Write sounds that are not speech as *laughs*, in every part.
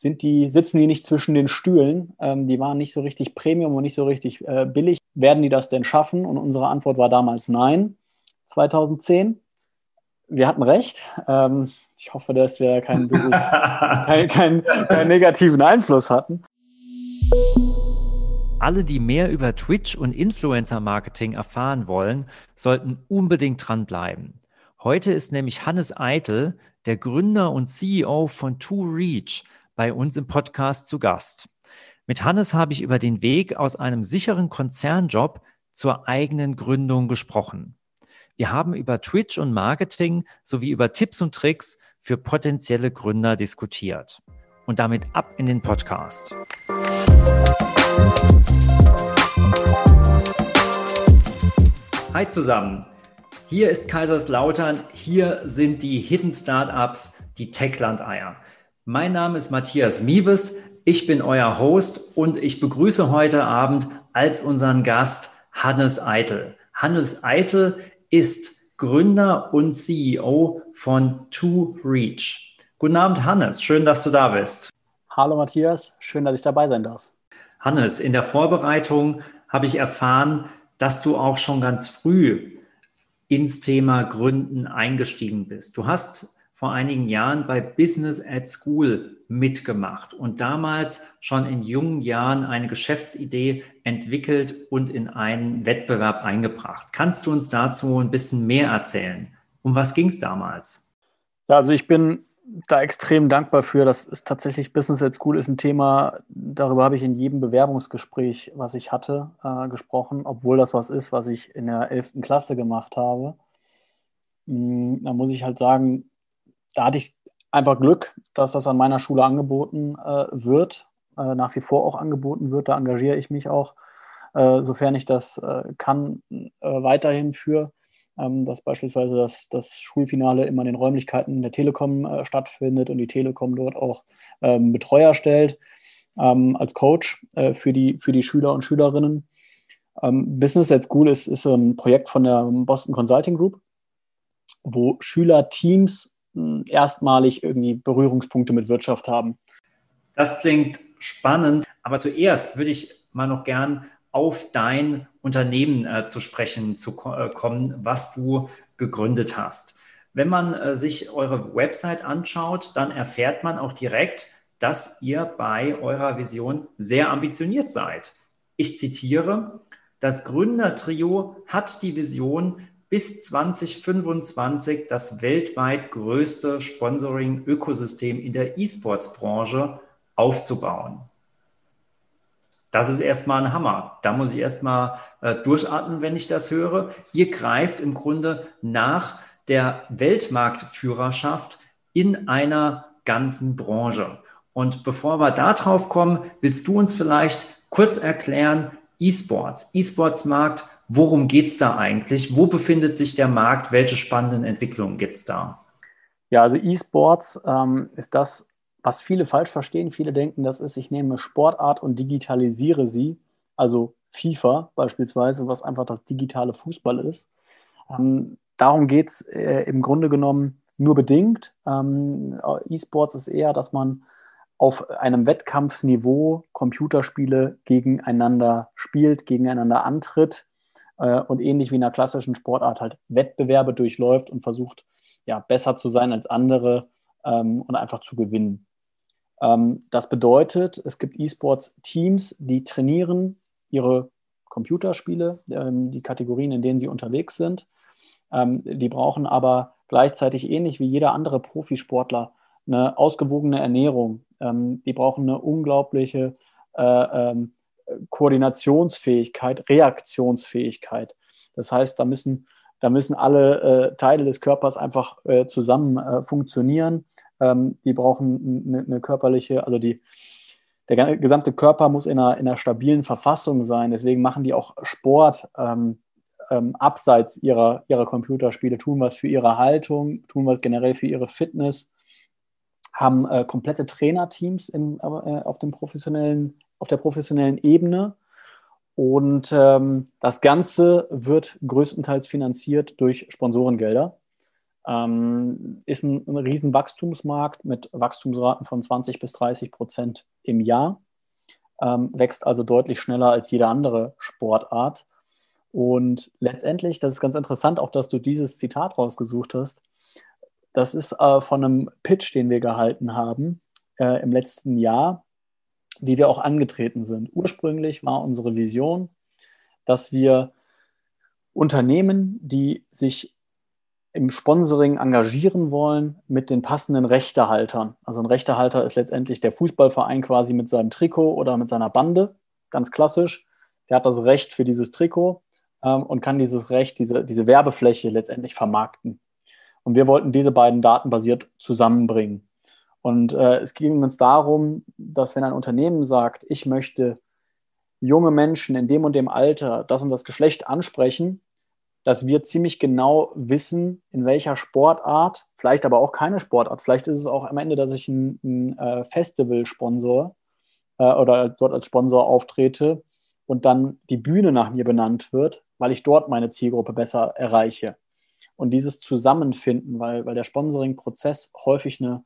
sind die, sitzen die nicht zwischen den Stühlen? Ähm, die waren nicht so richtig Premium und nicht so richtig äh, billig. Werden die das denn schaffen? Und unsere Antwort war damals nein, 2010. Wir hatten recht. Ähm, ich hoffe, dass wir keinen, *laughs* keinen, keinen, keinen negativen Einfluss hatten. Alle, die mehr über Twitch und Influencer-Marketing erfahren wollen, sollten unbedingt dranbleiben. Heute ist nämlich Hannes Eitel, der Gründer und CEO von ToReach, bei uns im Podcast zu Gast. Mit Hannes habe ich über den Weg aus einem sicheren Konzernjob zur eigenen Gründung gesprochen. Wir haben über Twitch und Marketing sowie über Tipps und Tricks für potenzielle Gründer diskutiert. Und damit ab in den Podcast. Hi zusammen. Hier ist Kaiserslautern. Hier sind die Hidden Startups, die Techland-Eier. Mein Name ist Matthias Miebes. Ich bin euer Host und ich begrüße heute Abend als unseren Gast Hannes Eitel. Hannes Eitel ist Gründer und CEO von To Reach. Guten Abend, Hannes. Schön, dass du da bist. Hallo, Matthias. Schön, dass ich dabei sein darf. Hannes, in der Vorbereitung habe ich erfahren, dass du auch schon ganz früh ins Thema Gründen eingestiegen bist. Du hast vor einigen Jahren bei Business at School mitgemacht und damals schon in jungen Jahren eine Geschäftsidee entwickelt und in einen Wettbewerb eingebracht. Kannst du uns dazu ein bisschen mehr erzählen? Um was ging es damals? Ja, also ich bin da extrem dankbar für. Das ist tatsächlich Business at School ist ein Thema, darüber habe ich in jedem Bewerbungsgespräch, was ich hatte, äh, gesprochen, obwohl das was ist, was ich in der 11. Klasse gemacht habe. Mhm, da muss ich halt sagen, da hatte ich einfach Glück, dass das an meiner Schule angeboten äh, wird, äh, nach wie vor auch angeboten wird. Da engagiere ich mich auch, äh, sofern ich das äh, kann, äh, weiterhin für ähm, dass beispielsweise das, das Schulfinale immer in den Räumlichkeiten der Telekom äh, stattfindet und die Telekom dort auch ähm, Betreuer stellt ähm, als Coach für, die, für die Schüler und Schülerinnen. Ähm, Business at School ist, ist ein Projekt von der Boston Consulting Group, wo Schülerteams hm, erstmalig irgendwie Berührungspunkte mit Wirtschaft haben. Das klingt spannend, aber zuerst würde ich mal noch gern auf dein Unternehmen äh, zu sprechen zu äh, kommen, was du gegründet hast. Wenn man äh, sich eure Website anschaut, dann erfährt man auch direkt, dass ihr bei eurer Vision sehr ambitioniert seid. Ich zitiere, das Gründertrio hat die Vision, bis 2025 das weltweit größte Sponsoring-Ökosystem in der E-Sports-Branche aufzubauen. Das ist erstmal ein Hammer. Da muss ich erstmal äh, durchatmen, wenn ich das höre. Ihr greift im Grunde nach der Weltmarktführerschaft in einer ganzen Branche. Und bevor wir da drauf kommen, willst du uns vielleicht kurz erklären, E-Sports, E-Sports-Markt, worum geht es da eigentlich? Wo befindet sich der Markt? Welche spannenden Entwicklungen gibt es da? Ja, also E-Sports ähm, ist das was viele falsch verstehen. Viele denken, das ist, ich nehme Sportart und digitalisiere sie, also FIFA beispielsweise, was einfach das digitale Fußball ist. Ähm, darum geht es äh, im Grunde genommen nur bedingt. Ähm, E-Sports ist eher, dass man auf einem Wettkampfsniveau Computerspiele gegeneinander spielt, gegeneinander antritt äh, und ähnlich wie in einer klassischen Sportart halt Wettbewerbe durchläuft und versucht, ja, besser zu sein als andere ähm, und einfach zu gewinnen. Ähm, das bedeutet, es gibt E-Sports-Teams, die trainieren ihre Computerspiele, ähm, die Kategorien, in denen sie unterwegs sind. Ähm, die brauchen aber gleichzeitig ähnlich wie jeder andere Profisportler eine ausgewogene Ernährung. die brauchen eine unglaubliche äh, Koordinationsfähigkeit, Reaktionsfähigkeit. Das heißt, da müssen, da müssen alle äh, Teile des Körpers einfach äh, zusammen äh, funktionieren. Ähm, die brauchen eine, eine, körperliche, also die, der gesamte Körper muss in einer, in einer stabilen Verfassung sein. Deswegen machen die auch Sport ähm, ähm, abseits ihrer, ihrer Computerspiele, tun was für ihre Haltung, tun was generell für ihre Fitness, haben äh, komplette Trainerteams im, äh, auf, dem professionellen, auf der professionellen Ebene. Und ähm, das Ganze wird größtenteils finanziert durch Sponsorengelder. Ähm, ist ein, ein riesen Wachstumsmarkt mit Wachstumsraten von 20 bis 30 Prozent im Jahr. Ähm, wächst also deutlich schneller als jede andere Sportart. Und letztendlich, das ist ganz interessant, auch dass du dieses Zitat rausgesucht hast. Das ist äh, von einem Pitch, den wir gehalten haben äh, im letzten Jahr, wie wir auch angetreten sind. Ursprünglich war unsere Vision, dass wir Unternehmen, die sich im Sponsoring engagieren wollen, mit den passenden Rechtehaltern. Also ein Rechtehalter ist letztendlich der Fußballverein quasi mit seinem Trikot oder mit seiner Bande, ganz klassisch. Der hat das Recht für dieses Trikot ähm, und kann dieses Recht, diese, diese Werbefläche letztendlich vermarkten. Und wir wollten diese beiden Daten basiert zusammenbringen. Und äh, es ging uns darum, dass wenn ein Unternehmen sagt, ich möchte junge Menschen in dem und dem Alter das und das Geschlecht ansprechen, dass wir ziemlich genau wissen, in welcher Sportart, vielleicht aber auch keine Sportart, vielleicht ist es auch am Ende, dass ich ein, ein äh, Festival-Sponsor äh, oder dort als Sponsor auftrete und dann die Bühne nach mir benannt wird, weil ich dort meine Zielgruppe besser erreiche. Und dieses Zusammenfinden, weil, weil der Sponsoring-Prozess häufig eine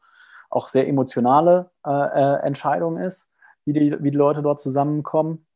auch sehr emotionale äh, äh Entscheidung ist, wie die, wie die Leute dort zusammenkommen,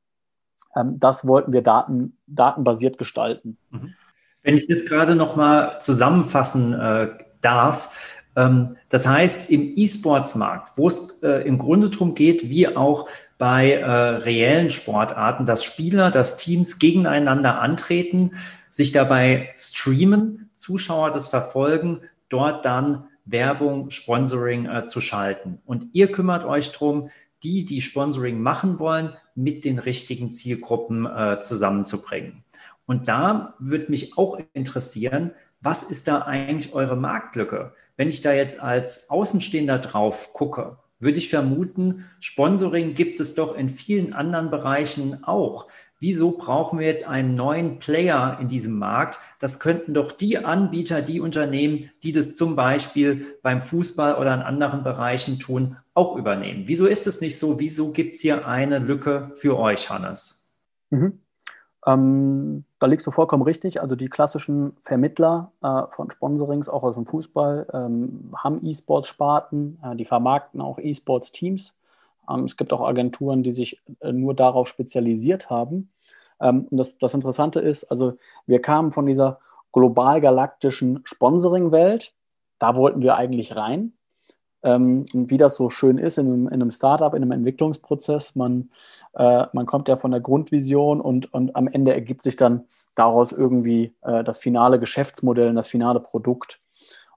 ähm, das wollten wir daten, datenbasiert gestalten. Mhm. Wenn ich das gerade noch mal zusammenfassen äh, darf, ähm, das heißt, im E-Sports-Markt, wo es äh, im Grunde darum geht, wie auch bei äh, reellen Sportarten, dass Spieler, dass Teams gegeneinander antreten, sich dabei streamen, Zuschauer das verfolgen, dort dann Werbung, Sponsoring äh, zu schalten. Und ihr kümmert euch darum, die, die Sponsoring machen wollen, mit den richtigen Zielgruppen äh, zusammenzubringen. Und da würde mich auch interessieren, was ist da eigentlich eure Marktlücke? Wenn ich da jetzt als Außenstehender drauf gucke, würde ich vermuten, Sponsoring gibt es doch in vielen anderen Bereichen auch. Wieso brauchen wir jetzt einen neuen Player in diesem Markt? Das könnten doch die Anbieter, die Unternehmen, die das zum Beispiel beim Fußball oder in anderen Bereichen tun, auch übernehmen. Wieso ist es nicht so? Wieso gibt es hier eine Lücke für euch, Hannes? Mhm. Ähm, da liegst du vollkommen richtig. Also die klassischen Vermittler äh, von Sponsorings, auch aus dem Fußball, ähm, haben E-Sports-Sparten, äh, die vermarkten auch E-Sports-Teams. Ähm, es gibt auch Agenturen, die sich äh, nur darauf spezialisiert haben. Ähm, und das, das Interessante ist, also wir kamen von dieser global-galaktischen Sponsoring-Welt, da wollten wir eigentlich rein. Ähm, und wie das so schön ist in einem, in einem Startup, in einem Entwicklungsprozess, man, äh, man kommt ja von der Grundvision und, und am Ende ergibt sich dann daraus irgendwie äh, das finale Geschäftsmodell und das finale Produkt.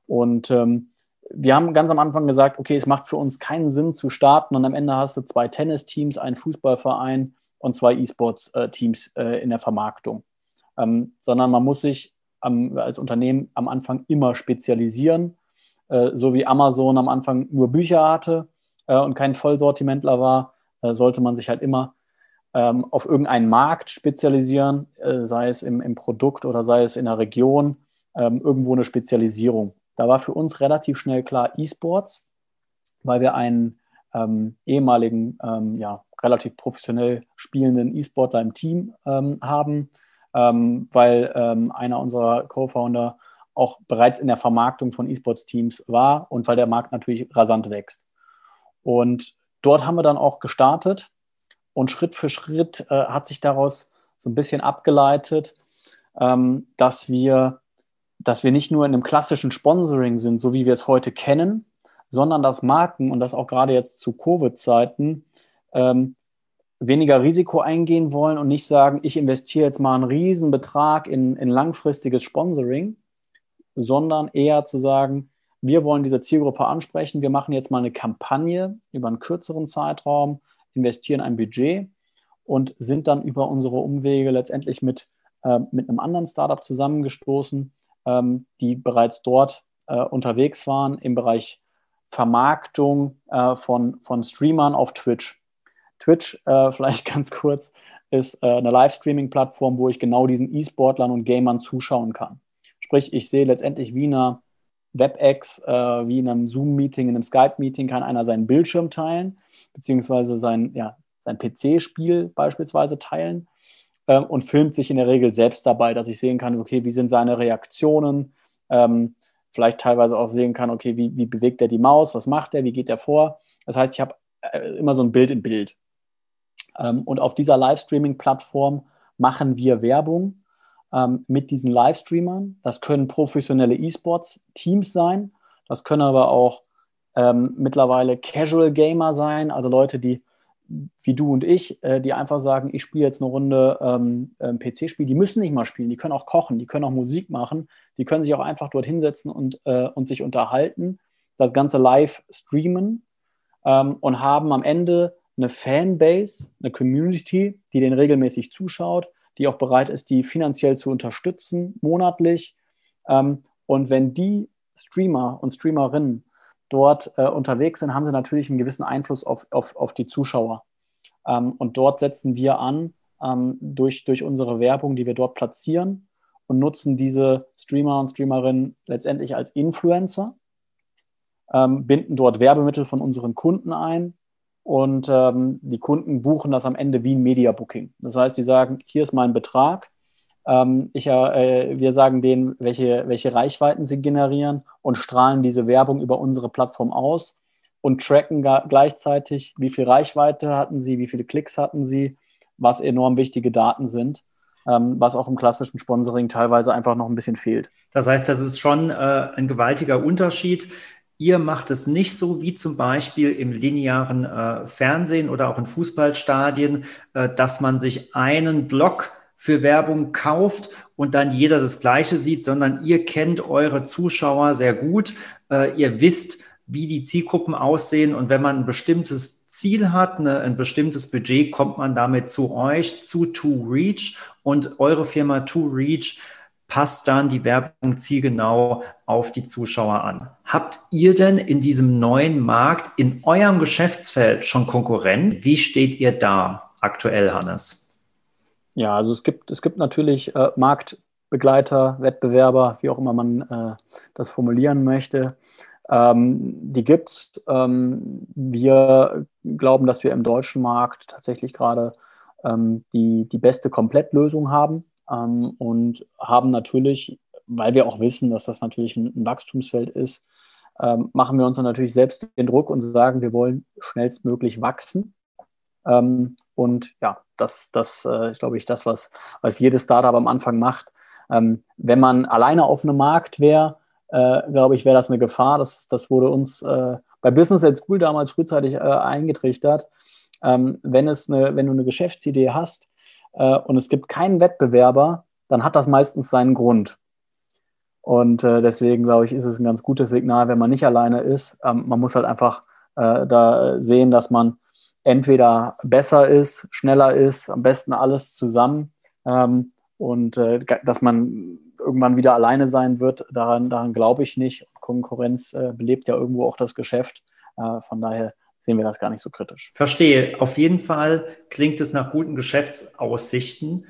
Und ähm, wir haben ganz am Anfang gesagt, okay, es macht für uns keinen Sinn zu starten und am Ende hast du zwei Tennisteams, einen Fußballverein und zwei E-Sports-Teams äh, in der Vermarktung. Ähm, sondern man muss sich am, als Unternehmen am Anfang immer spezialisieren äh, so wie Amazon am Anfang nur Bücher hatte äh, und kein Vollsortimentler war, äh, sollte man sich halt immer ähm, auf irgendeinen Markt spezialisieren, äh, sei es im, im, Produkt oder sei es in der Region, ähm, irgendwo eine Spezialisierung. Da war für uns relativ schnell klar E-Sports, weil wir einen ähm, ehemaligen, ähm, ja, relativ professionell spielenden E-Sportler im Team ähm, haben, ähm, weil einer unserer Co-Founder auch bereits in der Vermarktung von E-Sports-Teams war und weil der Markt natürlich rasant wächst. Und dort haben wir dann auch gestartet und Schritt für Schritt äh, hat sich daraus so ein bisschen abgeleitet, ähm, dass, wir, dass wir nicht nur in einem klassischen Sponsoring sind, so wie wir es heute kennen, sondern dass Marken und das auch gerade jetzt zu Covid-Zeiten ähm, weniger Risiko eingehen wollen und nicht sagen, ich investiere jetzt mal einen Riesenbetrag in, in langfristiges Sponsoring, sondern eher zu sagen, wir wollen diese Zielgruppe ansprechen, wir machen jetzt mal eine Kampagne über einen kürzeren Zeitraum, investieren ein Budget und sind dann über unsere Umwege letztendlich mit, äh, mit einem anderen Startup zusammengestoßen, die bereits dort äh, unterwegs waren im Bereich Vermarktung äh, von, von Streamern auf Twitch. Twitch, äh, *laughs* vielleicht ganz kurz, ist eine Livestreaming-Plattform, wo ich genau diesen E-Sportlern und Gamern zuschauen kann. Sprich, ich sehe letztendlich wie eine WebEx, wie in einem Zoom-Meeting, in einem Skype-Meeting kann einer seinen Bildschirm teilen, beziehungsweise sein, ja, sein PC-Spiel beispielsweise teilen äh, und filmt sich in der Regel selbst dabei, dass ich sehen kann, okay, wie sind seine Reaktionen, ähm, vielleicht teilweise auch sehen kann, okay, wie, wie bewegt er die Maus, was macht er, wie geht er vor. Das heißt, ich habe äh, immer so ein Bild im Bild. Ähm, und auf dieser Livestreaming-Plattform machen wir Werbung ähm, mit diesen Livestreamern. Das können professionelle E-Sports-Teams sein. Das können aber auch ähm, mittlerweile Casual Gamer sein, also Leute, die wie du und ich, äh, die einfach sagen, ich spiele jetzt eine Runde ähm, ähm PC-Spiel, die müssen nicht mal spielen, die können auch kochen, die können auch Musik machen, die können sich auch einfach dort hinsetzen und, äh, und sich unterhalten, das Ganze live streamen ähm, und haben am Ende eine Fanbase, eine Community, die den regelmäßig zuschaut, die auch bereit ist, die finanziell zu unterstützen, monatlich. Ähm, und wenn die Streamer und Streamerinnen dort äh, unterwegs sind, haben sie natürlich einen gewissen Einfluss auf, auf, auf die Zuschauer. Ähm, und dort setzen wir an ähm, durch, durch unsere Werbung, die wir dort platzieren und nutzen diese Streamer und Streamerinnen letztendlich als Influencer, ähm, binden dort Werbemittel von unseren Kunden ein und ähm, die Kunden buchen das am Ende wie ein Media Booking. Das heißt, die sagen, hier ist mein Betrag. Ähm, ich, äh, wir sagen denen, welche, welche Reichweiten sie generieren und strahlen diese Werbung über unsere Plattform aus und tracken gleichzeitig, wie viel Reichweite hatten sie, wie viele Klicks hatten sie, was enorm wichtige Daten sind, ähm, was auch im klassischen Sponsoring teilweise einfach noch ein bisschen fehlt. Das heißt, das ist schon äh, ein gewaltiger Unterschied. Ihr macht es nicht so wie zum Beispiel im linearen äh, Fernsehen oder auch in Fußballstadien, äh, dass man sich einen Block für Werbung kauft und dann jeder das Gleiche sieht, sondern ihr kennt eure Zuschauer sehr gut. Äh, ihr wisst, wie die Zielgruppen aussehen und wenn man ein bestimmtes Ziel hat, eine, ein bestimmtes Budget, kommt man damit zu euch, zu To Reach und eure Firma To Reach passt dann die Werbung zielgenau auf die Zuschauer an. Habt ihr denn in diesem neuen Markt in eurem Geschäftsfeld schon Konkurrenz? Wie steht ihr da aktuell, Hannes? Ja, also es gibt, es gibt natürlich äh, Marktbegleiter, Wettbewerber, wie auch immer man äh, das formulieren möchte. Ähm, die gibt es. Ähm, wir glauben, dass wir im deutschen Markt tatsächlich gerade ähm, die, die beste Komplettlösung haben ähm, und haben natürlich, weil wir auch wissen, dass das natürlich ein, ein Wachstumsfeld ist, ähm, machen wir uns dann natürlich selbst den Druck und sagen, wir wollen schnellstmöglich wachsen. Ähm, und ja, das, das äh, ist, glaube ich, das, was, was jedes Startup am Anfang macht. Ähm, wenn man alleine auf einem Markt wäre, äh, glaube ich, wäre das eine Gefahr. Das, das wurde uns äh, bei Business at School damals frühzeitig äh, eingetrichtert. Ähm, wenn, es eine, wenn du eine Geschäftsidee hast, äh, und es gibt keinen Wettbewerber, dann hat das meistens seinen Grund. Und äh, deswegen, glaube ich, ist es ein ganz gutes Signal, wenn man nicht alleine ist. Ähm, man muss halt einfach da sehen, dass man entweder besser ist, schneller ist, am besten alles zusammen ähm, und äh, dass man irgendwann wieder alleine sein wird, daran, daran glaube ich nicht. Konkurrenz äh, belebt ja irgendwo auch das Geschäft. Äh, von daher sehen wir das gar nicht so kritisch. Verstehe. Auf jeden Fall klingt es nach guten Geschäftsaussichten.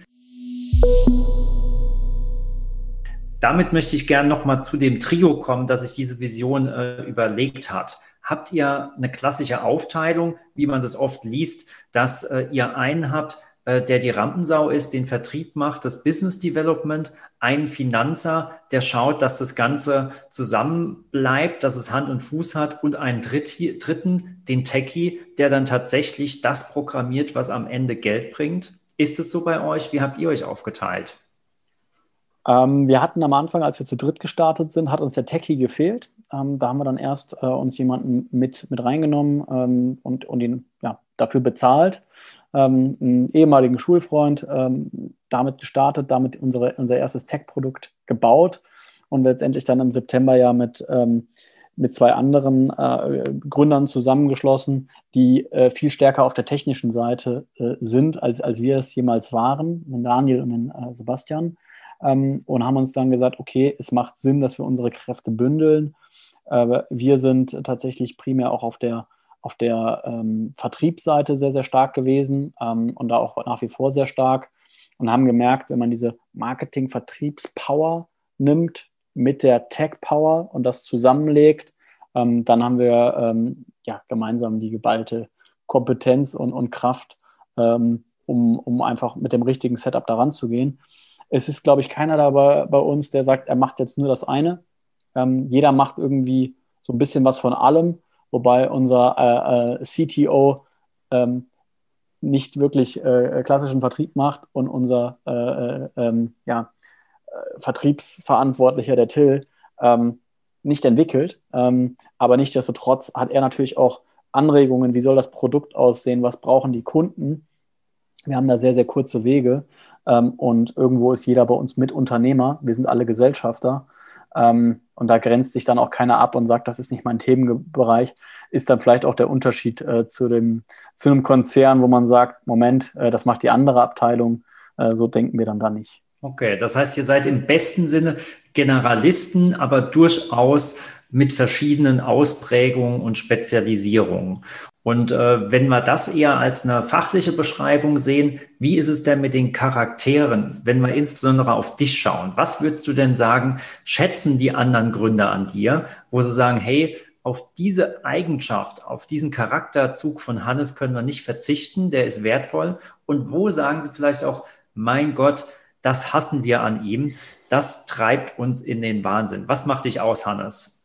Damit möchte ich gerne nochmal zu dem Trio kommen, das sich diese Vision äh, überlegt hat. Habt ihr eine klassische Aufteilung, wie man das oft liest, dass äh, ihr einen habt, äh, der die Rampensau ist, den Vertrieb macht, das Business Development, ein Finanzer, der schaut, dass das Ganze zusammen bleibt, dass es Hand und Fuß hat und einen dritten, den Techie, der dann tatsächlich das programmiert, was am Ende Geld bringt. Ist es so bei euch? Wie habt ihr euch aufgeteilt? Ähm, wir hatten am Anfang, als wir zu dritt gestartet sind, hat uns der Techie gefehlt. Ähm, da haben wir dann erst äh, uns jemanden mit, mit reingenommen ähm, und, und ihn ja, dafür bezahlt ähm, einen ehemaligen Schulfreund ähm, damit gestartet, damit unsere, unser erstes Tech-Produkt gebaut und letztendlich dann im September ja mit, ähm, mit zwei anderen äh, Gründern zusammengeschlossen, die äh, viel stärker auf der technischen Seite äh, sind, als, als wir es jemals waren, den Daniel und den äh, Sebastian. Ähm, und haben uns dann gesagt, okay, es macht Sinn, dass wir unsere Kräfte bündeln. Wir sind tatsächlich primär auch auf der auf der ähm, Vertriebsseite sehr, sehr stark gewesen ähm, und da auch nach wie vor sehr stark und haben gemerkt, wenn man diese Marketing-Vertriebspower nimmt mit der Tech-Power und das zusammenlegt, ähm, dann haben wir ähm, ja, gemeinsam die geballte Kompetenz und, und Kraft, ähm, um, um einfach mit dem richtigen Setup daran zu gehen. Es ist, glaube ich, keiner dabei bei uns, der sagt, er macht jetzt nur das eine, Ähm, jeder macht irgendwie so ein bisschen was von allem, wobei unser äh, äh, CTO ähm, nicht wirklich äh, klassischen Vertrieb macht und unser äh, äh, ähm, ja, äh, Vertriebsverantwortlicher, der Till, ähm, nicht entwickelt. Ähm, aber nichtsdestotrotz hat er natürlich auch Anregungen, wie soll das Produkt aussehen, was brauchen die Kunden. Wir haben da sehr, sehr kurze Wege ähm, und irgendwo ist jeder bei uns Mitunternehmer. Wir sind alle Gesellschafter ähm, und da grenzt sich dann auch keiner ab und sagt, das ist nicht mein Themenbereich. Ist dann vielleicht auch der Unterschied äh, zu, dem, zu einem Konzern, wo man sagt, Moment, äh, das macht die andere Abteilung. Äh, so denken wir dann da nicht. Okay, das heißt, ihr seid im besten Sinne Generalisten, aber durchaus mit verschiedenen Ausprägungen und Spezialisierungen. Und äh, wenn wir das eher als eine fachliche Beschreibung sehen, wie ist es denn mit den Charakteren, wenn wir insbesondere auf dich schauen? Was würdest du denn sagen, schätzen die anderen Gründer an dir, wo sie sagen, hey, auf diese Eigenschaft, auf diesen Charakterzug von Hannes können wir nicht verzichten, der ist wertvoll. Und wo sagen sie vielleicht auch, mein Gott, das hassen wir an ihm, das treibt uns in den Wahnsinn. Was macht dich aus, Hannes?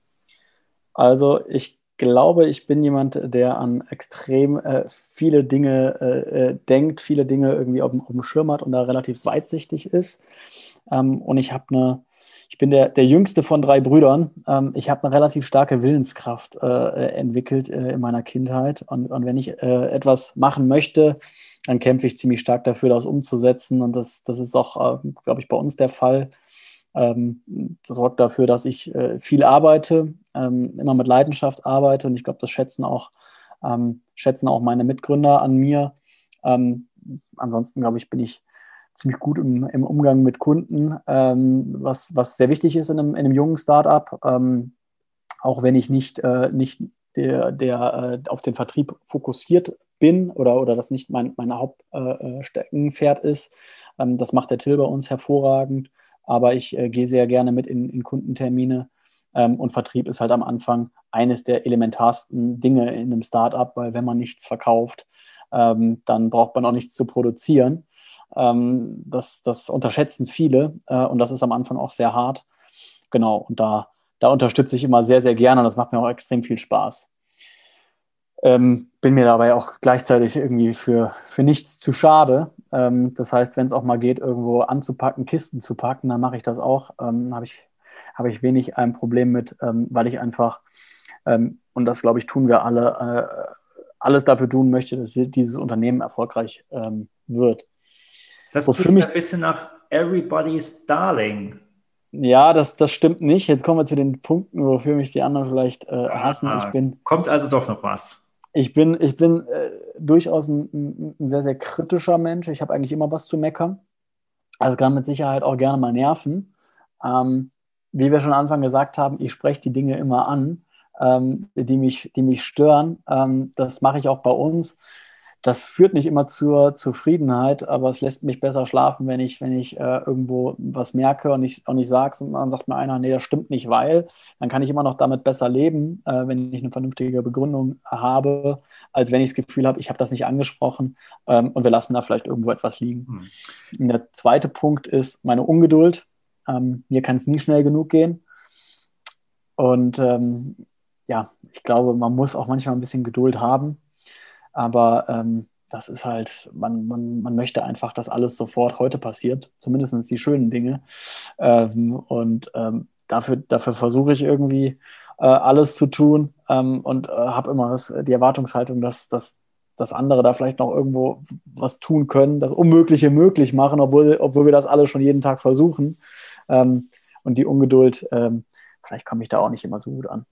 Also ich glaube, ich bin jemand, der an extrem äh, viele Dinge äh, äh denkt, viele Dinge irgendwie auf dem, auf dem, Schirm hat und da relativ weitsichtig ist. Ähm, und ich habe eine, ich bin der, der jüngste von drei Brüdern. Ähm, ich habe eine relativ starke Willenskraft äh, entwickelt äh, in meiner Kindheit. Und, und wenn ich äh, etwas machen möchte, dann kämpfe ich ziemlich stark dafür, das umzusetzen. Und das, das ist auch, glaube ich, bei uns der Fall. Ähm, das sorgt dafür, dass ich äh, viel arbeite, ähm, immer mit Leidenschaft arbeite und ich glaube, das schätzen auch, ähm, schätzen auch meine Mitgründer an mir. Ähm, ansonsten, glaube ich, bin ich ziemlich gut im, im Umgang mit Kunden, ähm, was, was sehr wichtig ist in einem, in einem jungen Startup. Ähm, auch wenn ich nicht, äh, nicht der, der äh, auf den Vertrieb fokussiert bin oder, oder das nicht mein, mein Hauptsteckenpferd äh, ist. das macht der Till bei uns hervorragend aber ich äh, gehe sehr gerne mit in, in Kundentermine. Ähm, und Vertrieb ist halt am Anfang eines der elementarsten Dinge in einem Startup, weil wenn man nichts verkauft, ähm, dann braucht man auch nichts zu produzieren. Ähm, das, das unterschätzen viele äh, und das ist am Anfang auch sehr hart. Genau, und da, da unterstütze ich immer sehr, sehr gerne und das macht mir auch extrem viel Spaß. Ähm, bin mir dabei auch gleichzeitig irgendwie für, für nichts zu schade. Ähm, das heißt, wenn es auch mal geht, irgendwo anzupacken, Kisten zu packen, dann mache ich das auch. Ähm, Habe ich, hab ich wenig ein Problem mit, ähm, weil ich einfach, ähm, und das glaube ich, tun wir alle, äh, alles dafür tun möchte, dass dieses Unternehmen erfolgreich ähm, wird. Das klingt mich, ein bisschen nach Everybody's Darling. Ja, das, das stimmt nicht. Jetzt kommen wir zu den Punkten, wofür mich die anderen vielleicht äh, hassen. Ah, ich bin, kommt also doch noch was. Ich bin, ich bin äh, durchaus ein, ein, sehr, sehr kritischer Mensch. Ich habe eigentlich immer was zu meckern. Also kann mit Sicherheit auch gerne mal nerven. Ähm, wie wir schon am Anfang gesagt haben, ich spreche die Dinge immer an, ähm, die, mich, die mich stören. Ähm, das mache ich auch bei uns das führt nicht immer zur Zufriedenheit, aber es lässt mich besser schlafen, wenn ich, wenn ich äh, irgendwo was merke und ich auch nicht sage und dann sagt mir einer, nee, das stimmt nicht, weil, dann kann ich immer noch damit besser leben, äh, wenn ich eine vernünftige Begründung habe, als wenn ich das Gefühl habe, ich habe das nicht angesprochen ähm, und wir lassen da vielleicht irgendwo etwas liegen. Mhm. Der zweite Punkt ist meine Ungeduld. Ähm, mir kann es nie schnell genug gehen. Und ähm, ja, ich glaube, man muss auch manchmal ein bisschen Geduld haben aber ähm, das ist halt, man, man, man möchte einfach, dass alles sofort heute passiert, zumindest die schönen Dinge. Ähm, und ähm, dafür, dafür versuche ich irgendwie äh, alles zu tun ähm, und äh, habe immer das, die Erwartungshaltung, dass, dass, dass andere da vielleicht noch irgendwo was tun können, das Unmögliche möglich machen, obwohl, obwohl wir das alle schon jeden Tag versuchen. Ähm, und die Ungeduld, ähm, vielleicht komme ich da auch nicht immer so gut an.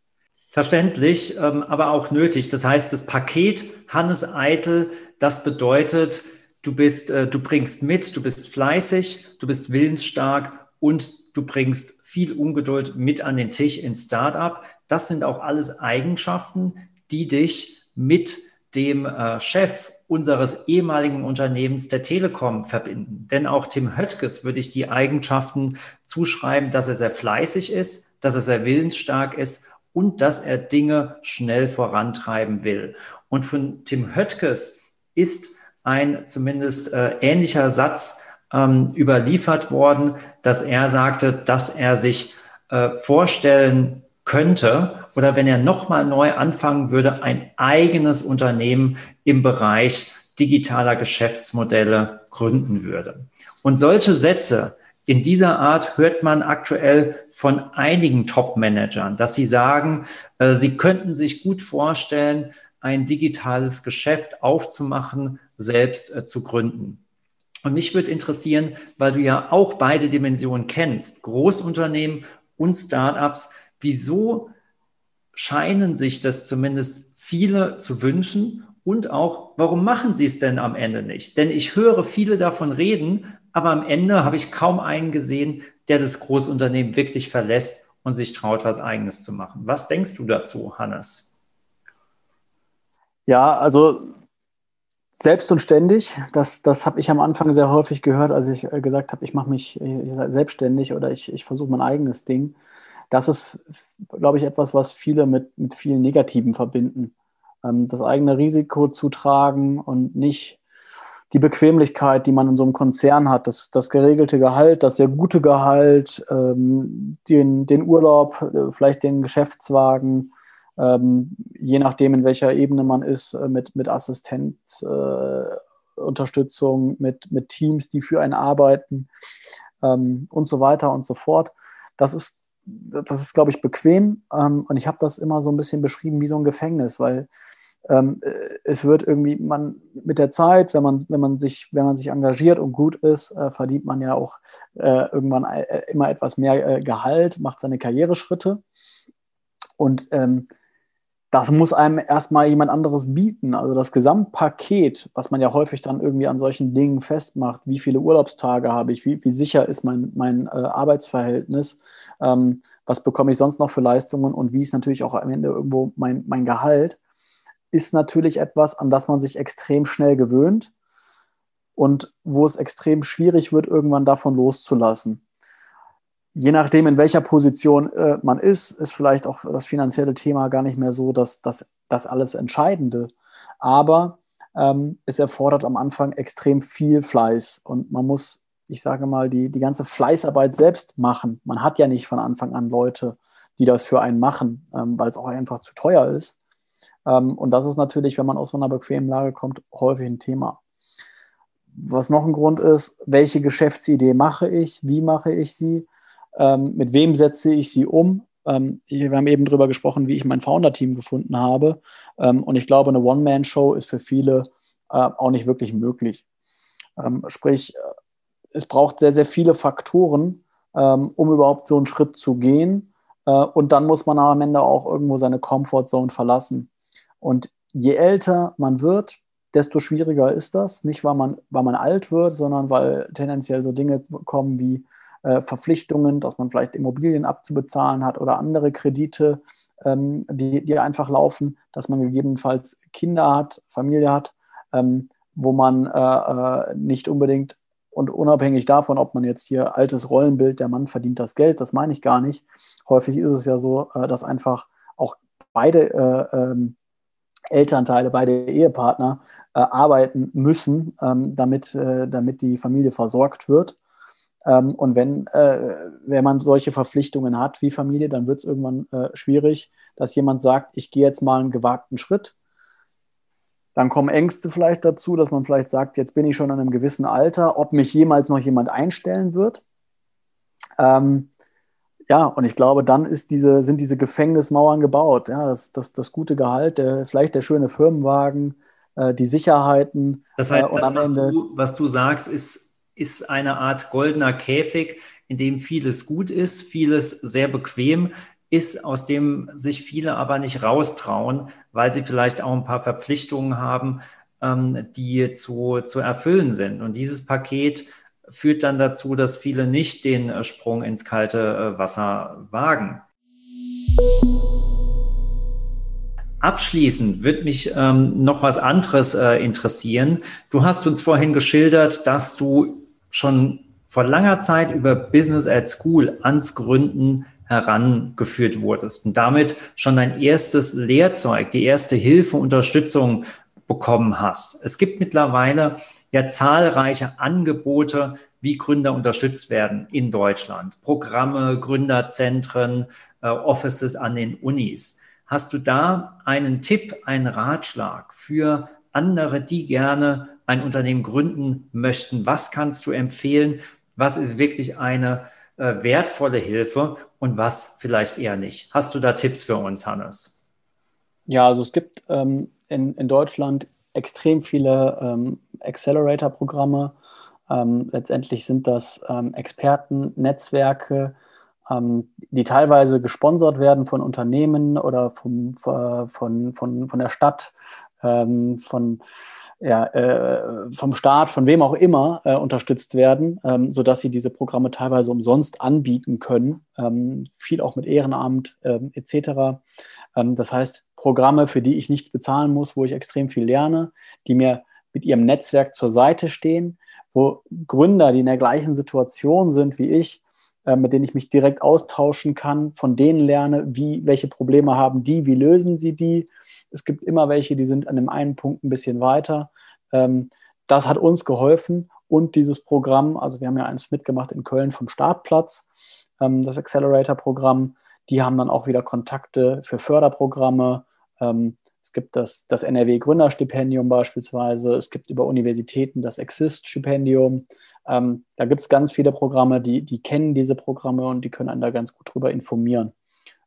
Verständlich, ähm, aber auch nötig. Das heißt, das Paket Hannes Eitel, das bedeutet, du bist, äh, du bringst mit, du bist fleißig, du bist willensstark und du bringst viel Ungeduld mit an den Tisch ins Startup. Das sind auch alles Eigenschaften, die dich mit dem äh, Chef unseres ehemaligen Unternehmens der Telekom verbinden. Denn auch Tim Höttges würde ich die Eigenschaften zuschreiben, dass er sehr fleißig ist, dass er sehr willensstark ist und dass er Dinge schnell vorantreiben will. Und von Tim Höttges ist ein zumindest äh, ähnlicher Satz ähm, überliefert worden, dass er sagte, dass er sich äh, vorstellen könnte oder wenn er nochmal neu anfangen würde, ein eigenes Unternehmen im Bereich digitaler Geschäftsmodelle gründen würde. Und solche Sätze in dieser Art hört man aktuell von einigen Top-Managern, dass sie sagen, äh, sie könnten sich gut vorstellen, ein digitales Geschäft aufzumachen, selbst äh, zu gründen. Und mich würde interessieren, weil du ja auch beide Dimensionen kennst, Großunternehmen und Startups, wieso scheinen sich das zumindest viele zu wünschen und auch, warum machen sie es denn am Ende nicht? Denn ich höre viele davon reden, aber am Ende habe ich kaum einen gesehen, der das Großunternehmen wirklich verlässt und sich traut, was eigenes zu machen. Was denkst du dazu, Hannes? Ja, also selbst und ständig, das, das habe ich am Anfang sehr häufig gehört, als ich äh, gesagt habe, ich mache mich äh, selbstständig oder ich, ich versuche mein eigenes Ding. Das ist, glaube ich, etwas, was viele mit, mit vielen Negativen verbinden. Ähm, das eigene Risiko zu tragen und nicht die Bequemlichkeit, die man in so einem Konzern hat, das, das geregelte Gehalt, das sehr gute Gehalt, ähm, den, den Urlaub, äh, vielleicht den Geschäftswagen, ähm, je nachdem, in welcher Ebene man ist, äh, mit, mit Assistenzunterstützung, äh, mit, mit Teams, die für einen arbeiten ähm, und so weiter und so fort. Das ist, das ist glaube ich, bequem. Ähm, und ich habe das immer so ein bisschen beschrieben wie so ein Gefängnis, weil ähm, äh, es wird irgendwie, man mit der Zeit, wenn man, wenn man sich, wenn man sich engagiert und gut ist, äh, verdient man ja auch äh, irgendwann äh, immer etwas mehr äh, Gehalt, macht seine Karriereschritte. Und ähm, das muss einem erstmal jemand anderes bieten. Also das Gesamtpaket, was man ja häufig dann irgendwie an solchen Dingen festmacht, wie viele Urlaubstage habe ich, wie, wie sicher ist mein, mein äh, Arbeitsverhältnis, ähm, was bekomme ich sonst noch für Leistungen und wie ist natürlich auch am Ende irgendwo mein, mein Gehalt ist natürlich etwas, an das man sich extrem schnell gewöhnt und wo es extrem schwierig wird, irgendwann davon loszulassen. Je nachdem, in welcher Position äh, man ist, ist vielleicht auch das finanzielle Thema gar nicht mehr so dass das, das alles Entscheidende. Aber ähm, es erfordert am Anfang extrem viel Fleiß und man muss, ich sage mal, die, die ganze Fleißarbeit selbst machen. Man hat ja nicht von Anfang an Leute, die das für einen machen, ähm, weil es auch einfach zu teuer ist. Ähm, und das ist natürlich, wenn man aus so einer bequemen Lage kommt, häufig ein Thema. Was noch ein Grund ist, welche Geschäftsidee mache ich, wie mache ich sie, ähm, mit wem setze ich sie um. Ähm, wir haben eben darüber gesprochen, wie ich mein Founder-Team gefunden habe. und ich glaube, eine One-Man-Show ist für viele äh, auch nicht wirklich möglich. sprich, äh, es braucht sehr, sehr viele Faktoren, um überhaupt so einen Schritt zu gehen. Äh, und dann muss man am Ende auch irgendwo seine Comfortzone verlassen. Und je älter man wird, desto schwieriger ist das. Nicht, weil man, weil man alt wird, sondern weil tendenziell so Dinge kommen wie äh, Verpflichtungen, dass man vielleicht Immobilien abzubezahlen hat oder andere Kredite, ähm, die, die einfach laufen, dass man gegebenenfalls Kinder hat, Familie hat, ähm, wo man äh, äh, nicht unbedingt und unabhängig davon, ob man jetzt hier altes Rollenbild, der Mann verdient das Geld, das meine ich gar nicht. Häufig ist es ja so, äh, dass einfach auch beide äh, ähm, Elternteile, beide Ehepartner äh, arbeiten müssen, ähm, damit, damit die Familie versorgt wird. Ähm, und wenn, äh, wenn man solche Verpflichtungen hat wie Familie, dann wird es irgendwann äh, schwierig, dass jemand sagt, ich gehe jetzt mal einen gewagten Schritt. Dann kommen Ängste vielleicht dazu, dass man vielleicht sagt, jetzt bin ich schon an einem gewissen Alter, ob mich jemals noch jemand einstellen wird. Ähm, ja, und ich glaube, dann diese, sind diese Gefängnismauern gebaut. Ja, das, das, das gute Gehalt, der, vielleicht der schöne Firmenwagen, äh, die Sicherheiten. Das heißt, äh, das, was, du, was du sagst, ist, ist eine Art goldener Käfig, in dem vieles gut ist, vieles sehr bequem ist, aus dem sich viele aber nicht raustrauen, weil sie vielleicht auch ein paar Verpflichtungen haben, ähm, die zu, zu erfüllen sind. Und dieses Paket führt dann dazu, dass viele nicht den äh, Sprung ins kalte äh, Wasser wagen. Abschließend wird mich ähm, noch was anderes äh, interessieren. Du hast uns vorhin geschildert, dass du schon vor langer Zeit über Business at School ans Gründen herangeführt wurdest und damit schon dein erstes Lehrzeug, die erste Hilfe, Unterstützung bekommen hast. Es gibt mittlerweile ja zahlreiche Angebote, wie Gründer unterstützt werden in Deutschland. Programme, Gründerzentren, äh, Offices an den Unis. Hast du da einen Tipp, einen Ratschlag für andere, die gerne ein Unternehmen gründen möchten? Was kannst du empfehlen? Was ist wirklich eine äh, wertvolle Hilfe und was vielleicht eher nicht? Hast du da Tipps für uns, Hannes? Ja, also es gibt ähm, in, in Deutschland extrem viele ähm, Accelerator-Programme. Ähm, letztendlich sind das ähm, Experten, Netzwerke, ähm, die teilweise gesponsert werden von Unternehmen oder vom, von, von, von der Stadt, ähm, von, ja, äh, vom Staat, von wem auch immer äh, unterstützt werden, ähm, sodass sie diese Programme teilweise umsonst anbieten können, ähm, viel auch mit Ehrenamt ähm, etc. Ähm, das heißt, Programme, für die ich nichts bezahlen muss, wo ich extrem viel lerne, die mir mit ihrem Netzwerk zur Seite stehen, wo Gründer, die in der gleichen Situation sind wie ich, äh, mit denen ich mich direkt austauschen kann, von denen lerne, wie, welche Probleme haben die, wie lösen sie die. Es gibt immer welche, die sind an dem einen Punkt ein bisschen weiter. Ähm, das hat uns geholfen und dieses Programm, also wir haben ja eins mitgemacht in Köln vom Startplatz, ähm, das Accelerator-Programm, die haben dann auch wieder Kontakte für Förderprogramme. Ähm, es gibt das, das NRW-Gründerstipendium beispielsweise. Es gibt über Universitäten das Exist-Stipendium. Da gibt es ganz viele Programme, die, die kennen diese Programme und die können einen da ganz gut drüber informieren.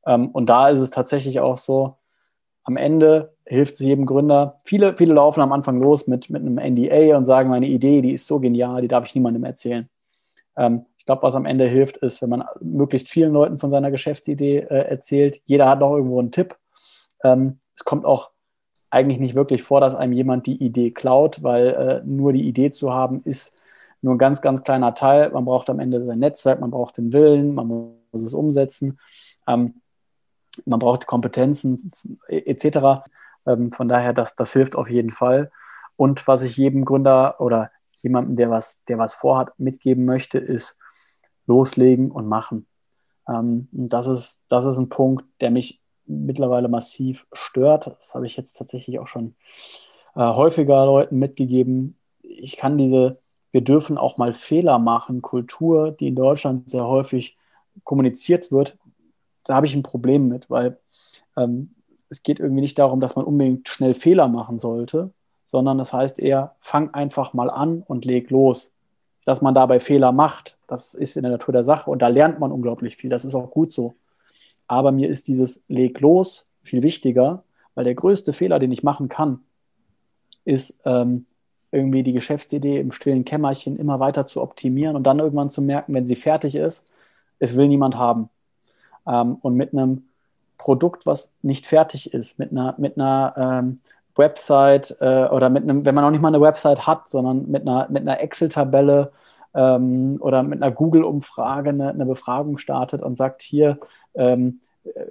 Und da ist es tatsächlich auch so, am Ende hilft es jedem Gründer. Viele, viele laufen am Anfang los mit, mit einem NDA und sagen, meine Idee, die ist so genial, die darf ich niemandem erzählen. Ähm, ich glaube, was am Ende hilft, ist, wenn man möglichst vielen Leuten von seiner Geschäftsidee äh, erzählt. Jeder hat noch irgendwo einen Tipp. Ähm, es kommt auch eigentlich nicht wirklich vor, dass einem jemand die Idee klaut, weil äh, nur die Idee zu haben, ist nur ein ganz, ganz kleiner Teil. Man braucht am Ende sein Netzwerk, man braucht den Willen, man muss es umsetzen, ähm, man braucht Kompetenzen etc. Ähm, von daher, das, das hilft auf jeden Fall. Und was ich jedem Gründer oder jemandem, der was, der was vorhat, mitgeben möchte, ist loslegen und machen. Ähm, das, ist, das ist ein Punkt, der mich mittlerweile massiv stört. Das habe ich jetzt tatsächlich auch schon äh, häufiger Leuten mitgegeben. Ich kann diese, wir dürfen auch mal Fehler machen, Kultur, die in Deutschland sehr häufig kommuniziert wird, da habe ich ein Problem mit, weil ähm, es geht irgendwie nicht darum, dass man unbedingt schnell Fehler machen sollte, sondern das heißt eher, fang einfach mal an und leg los. Dass man dabei Fehler macht, das ist in der Natur der Sache und da lernt man unglaublich viel. Das ist auch gut so. Aber mir ist dieses Leg los viel wichtiger, weil der größte Fehler, den ich machen kann, ist ähm, irgendwie die Geschäftsidee im stillen Kämmerchen immer weiter zu optimieren und dann irgendwann zu merken, wenn sie fertig ist, es will niemand haben. Ähm, und mit einem Produkt, was nicht fertig ist, mit einer, mit einer ähm, Website äh, oder mit einem, wenn man noch nicht mal eine Website hat, sondern mit einer, mit einer Excel-Tabelle ähm, oder mit einer Google-Umfrage eine, eine, Befragung startet und sagt, hier, ähm,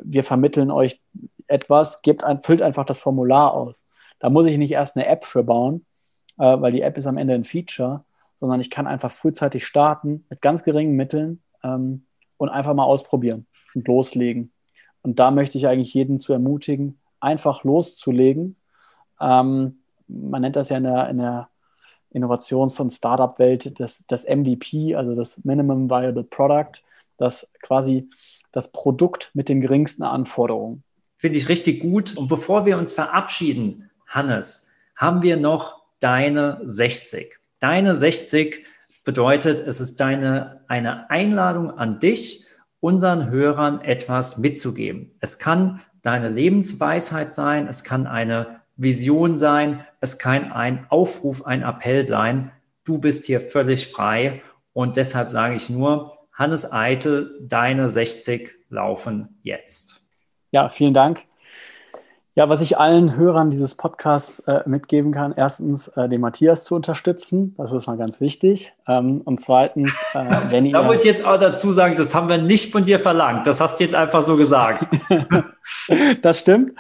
wir vermitteln euch etwas, gebt ein, füllt einfach das Formular aus. Da muss ich nicht erst eine App für bauen, äh, weil die App ist am Ende ein Feature, sondern ich kann einfach frühzeitig starten mit ganz geringen Mitteln ähm, und einfach mal ausprobieren und loslegen. Und da möchte ich eigentlich jeden zu ermutigen, einfach loszulegen. Ähm, man nennt das ja in der, in der Innovations- und Startup-Welt das, das MVP, also das Minimum Viable Product, das quasi das Produkt mit den geringsten Anforderungen. Finde ich richtig gut. Und bevor wir uns verabschieden, Hannes, haben wir noch deine 60. Deine 60 bedeutet, es ist deine, eine Einladung an dich, unseren Hörern etwas mitzugeben. Es kann deine Lebensweisheit sein, es kann eine Vision sein, es kann ein Aufruf, ein Appell sein. Du bist hier völlig frei und deshalb sage ich nur, Hannes Eitel, deine 60 laufen jetzt. Ja, vielen Dank. Ja, was ich allen Hörern dieses Podcasts äh, mitgeben kann, erstens äh, den Matthias zu unterstützen, das ist mal ganz wichtig. Ähm, und zweitens, äh, *laughs* wenn ihr. Da muss ich jetzt auch dazu sagen, das haben wir nicht von dir verlangt. Das hast du jetzt einfach so gesagt. *laughs* das stimmt.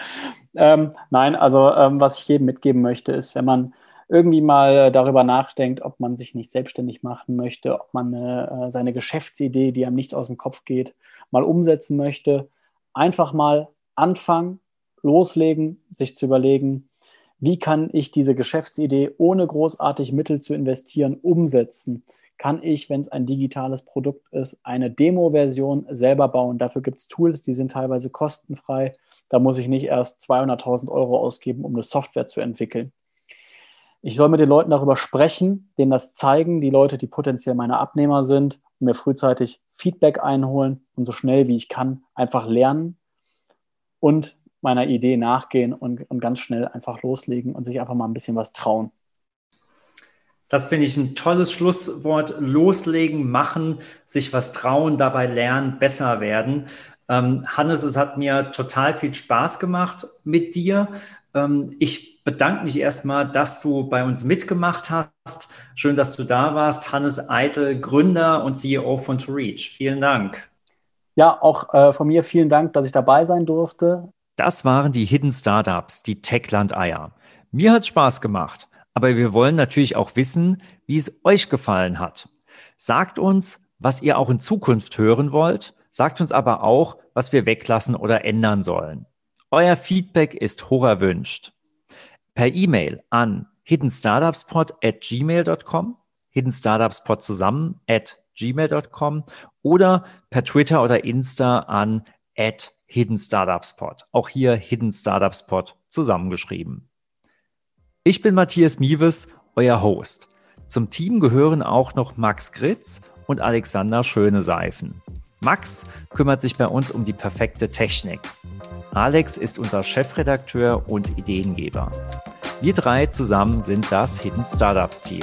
Ähm, nein, also ähm, was ich jedem mitgeben möchte, ist, wenn man irgendwie mal darüber nachdenkt, ob man sich nicht selbstständig machen möchte, ob man äh, seine Geschäftsidee, die einem nicht aus dem Kopf geht, mal umsetzen möchte, einfach mal anfangen loslegen, sich zu überlegen, Wie kann ich diese Geschäftsidee, ohne großartig Mittel zu investieren, umsetzen? Kann ich, wenn es ein digitales Produkt ist, eine Demo-Version selber bauen? Dafür gibt es Tools, die sind teilweise kostenfrei. Da muss ich nicht erst 200.000 Euro ausgeben, um eine Software zu entwickeln. Ich soll mit den Leuten darüber sprechen, denen das zeigen, die Leute, die potenziell meine Abnehmer sind, mir frühzeitig Feedback einholen und so schnell wie ich kann einfach lernen und meiner Idee nachgehen und, und ganz schnell einfach loslegen und sich einfach mal ein bisschen was trauen. Das finde ich ein tolles Schlusswort. Loslegen, machen, sich was trauen, dabei lernen, besser werden. Ähm, Hannes, es hat mir total viel Spaß gemacht mit dir. Ähm, ich bedanke mich erstmal, dass du bei uns mitgemacht hast. Schön, dass du da warst. Hannes Eitel, Gründer und CEO von To Reach. Vielen Dank. Ja, auch äh, von mir vielen Dank, dass ich dabei sein durfte. Das waren die Hidden Startups, die Techland-Eier. Mir hat Spaß gemacht, aber wir wollen natürlich auch wissen, wie es euch gefallen hat. Sagt uns, was ihr auch in Zukunft hören wollt. Sagt uns aber auch, was wir weglassen oder ändern sollen. Euer Feedback ist hoch erwünscht. Per E-Mail an hiddenstartupspod at gmail.com, hiddenstartupspod zusammen at gmail.com oder per Twitter oder Insta an at hiddenstartupspod. Auch hier Hidden Startups Pod zusammengeschrieben. Ich bin Matthias Mieves, euer Host. Zum Team gehören auch noch Max Gritz und Alexander Schöneseifen. Max kümmert sich bei uns um die perfekte Technik. Alex ist unser Chefredakteur und Ideengeber. Wir drei zusammen sind das Hidden Startups Team.